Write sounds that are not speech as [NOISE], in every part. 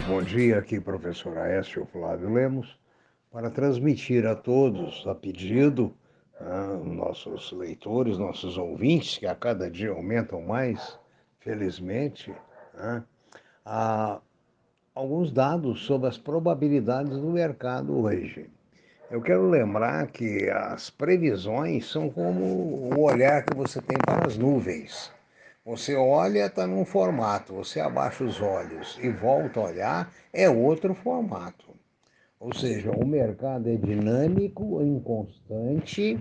bom dia. Aqui, professor Aécio Flávio Lemos, para transmitir a todos, a pedido, ah, nossos leitores, nossos ouvintes, que a cada dia aumentam mais, felizmente, ah, alguns dados sobre as probabilidades do mercado hoje. Eu quero lembrar que as previsões são como o olhar que você tem para as nuvens. Você olha, está num formato, você abaixa os olhos e volta a olhar, é outro formato. Ou seja, o mercado é dinâmico, inconstante,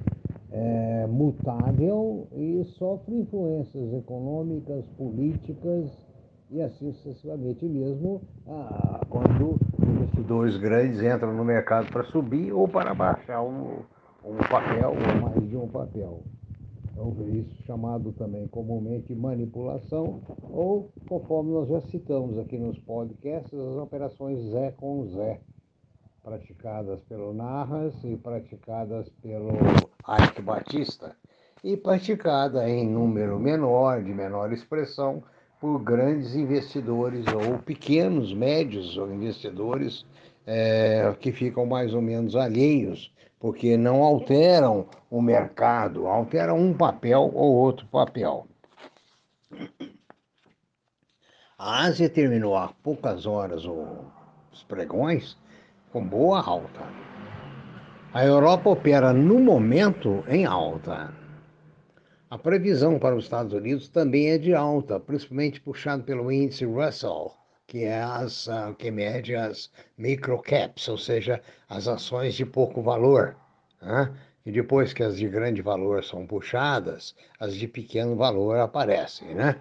é, mutável e sofre influências econômicas, políticas e assim sucessivamente, mesmo ah, quando investidores grandes entram no mercado para subir ou para baixar um, um papel ou mais de um papel. Então, isso chamado também comumente manipulação, ou conforme nós já citamos aqui nos podcasts, as operações Zé com Zé, praticadas pelo Narras e praticadas pelo Ike Batista, e praticada em número menor, de menor expressão, por grandes investidores ou pequenos, médios ou investidores é, que ficam mais ou menos alheios porque não alteram o mercado, alteram um papel ou outro papel. A Ásia terminou há poucas horas os pregões com boa alta. A Europa opera no momento em alta. A previsão para os Estados Unidos também é de alta, principalmente puxado pelo índice Russell, que é as uh, que mede as microcaps, ou seja, as ações de pouco valor. Né? E depois que as de grande valor são puxadas, as de pequeno valor aparecem, né?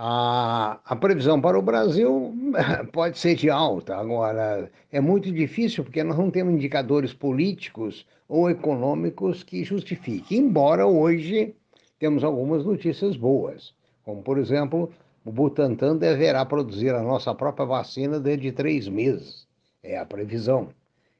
A, a previsão para o Brasil [LAUGHS] pode ser de alta, agora é muito difícil porque nós não temos indicadores políticos ou econômicos que justifiquem, embora hoje temos algumas notícias boas, como por exemplo o Butantan deverá produzir a nossa própria vacina dentro de três meses. É a previsão.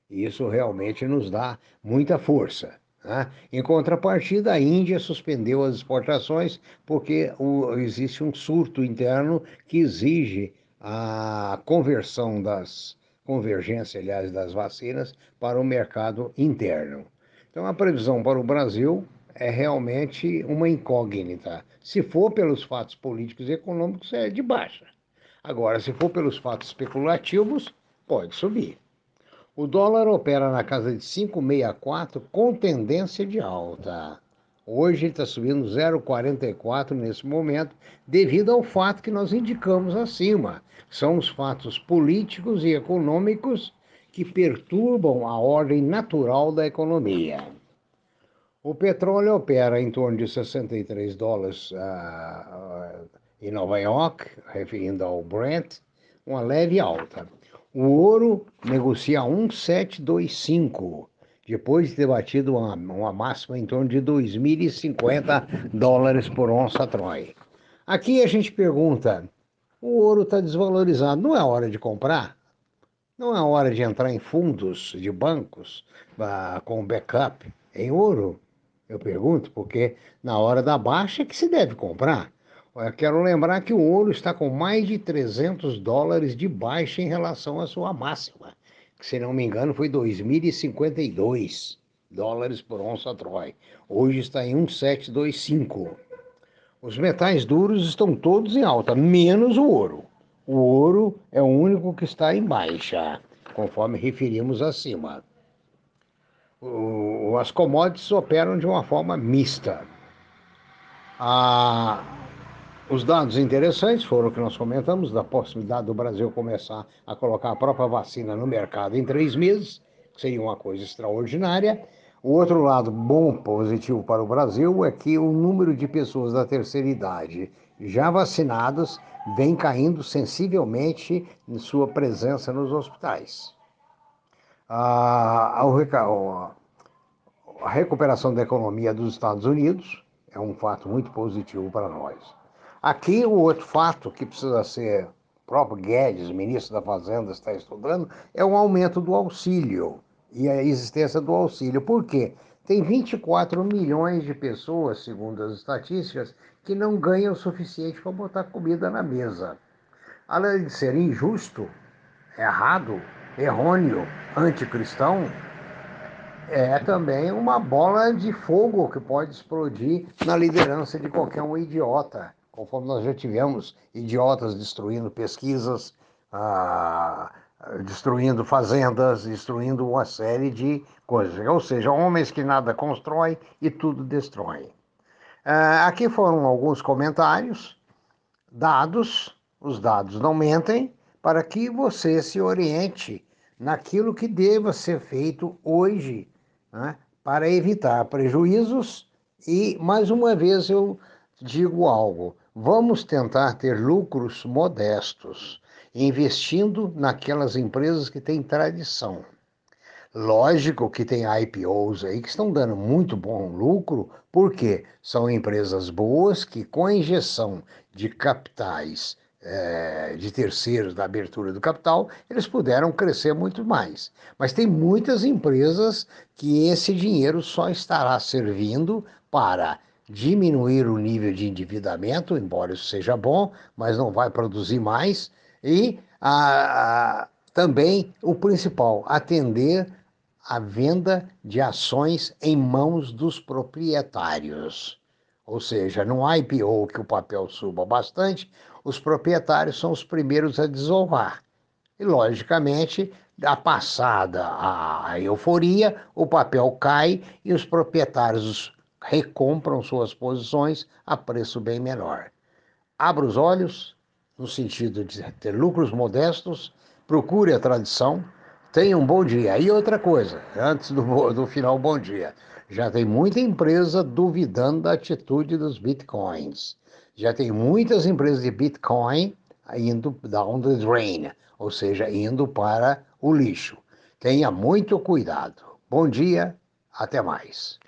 E isso realmente nos dá muita força. Né? Em contrapartida, a Índia suspendeu as exportações porque o, existe um surto interno que exige a conversão das convergência, aliás, das vacinas para o mercado interno. Então, a previsão para o Brasil é realmente uma incógnita. Se for pelos fatos políticos e econômicos, é de baixa. Agora, se for pelos fatos especulativos, pode subir. O dólar opera na casa de 5,64 com tendência de alta. Hoje ele está subindo 0,44 nesse momento, devido ao fato que nós indicamos acima. São os fatos políticos e econômicos que perturbam a ordem natural da economia. O petróleo opera em torno de 63 dólares uh, em Nova York, referindo ao Brent, uma leve alta. O ouro negocia 1,725, depois de ter batido uma, uma máxima em torno de 2.050 dólares por onça Troy. Aqui a gente pergunta: o ouro está desvalorizado, não é hora de comprar? Não é hora de entrar em fundos de bancos uh, com backup em ouro? Eu pergunto, porque na hora da baixa é que se deve comprar. Quero lembrar que o ouro está com mais de 300 dólares de baixa em relação à sua máxima, que se não me engano foi 2.052 dólares por onça Troy. Hoje está em 1.725. Os metais duros estão todos em alta, menos o ouro. O ouro é o único que está em baixa, conforme referimos acima o, as commodities operam de uma forma mista. Ah, os dados interessantes foram o que nós comentamos, da possibilidade do Brasil começar a colocar a própria vacina no mercado em três meses, que seria uma coisa extraordinária. O outro lado bom, positivo para o Brasil, é que o número de pessoas da terceira idade já vacinadas vem caindo sensivelmente em sua presença nos hospitais a, recuperação da economia dos Estados Unidos é um fato muito positivo para nós. Aqui, o outro fato que precisa ser, o próprio Guedes, ministro da Fazenda, está estudando, é o aumento do auxílio e a existência do auxílio. Por quê? Tem 24 milhões de pessoas, segundo as estatísticas, que não ganham o suficiente para botar comida na mesa. além de ser injusto, errado, errôneo, anticristão, é também uma bola de fogo que pode explodir na liderança de qualquer um idiota, conforme nós já tivemos idiotas destruindo pesquisas, ah, destruindo fazendas, destruindo uma série de coisas. Ou seja, homens que nada constroem e tudo destroem. Ah, aqui foram alguns comentários dados, os dados não mentem, para que você se oriente naquilo que deva ser feito hoje né, para evitar prejuízos. E, mais uma vez, eu digo algo: vamos tentar ter lucros modestos, investindo naquelas empresas que têm tradição. Lógico que tem IPOs aí que estão dando muito bom lucro, porque são empresas boas que, com a injeção de capitais é, de terceiros da abertura do capital, eles puderam crescer muito mais. Mas tem muitas empresas que esse dinheiro só estará servindo para diminuir o nível de endividamento, embora isso seja bom, mas não vai produzir mais, e a, a, também o principal, atender a venda de ações em mãos dos proprietários. Ou seja, no IPO que o papel suba bastante, os proprietários são os primeiros a desovar. E, logicamente, a passada a euforia, o papel cai e os proprietários recompram suas posições a preço bem menor. Abra os olhos, no sentido de ter lucros modestos, procure a tradição, tenha um bom dia. E outra coisa, antes do, do final, bom dia. Já tem muita empresa duvidando da atitude dos bitcoins. Já tem muitas empresas de bitcoin indo down the drain, ou seja, indo para o lixo. Tenha muito cuidado. Bom dia, até mais.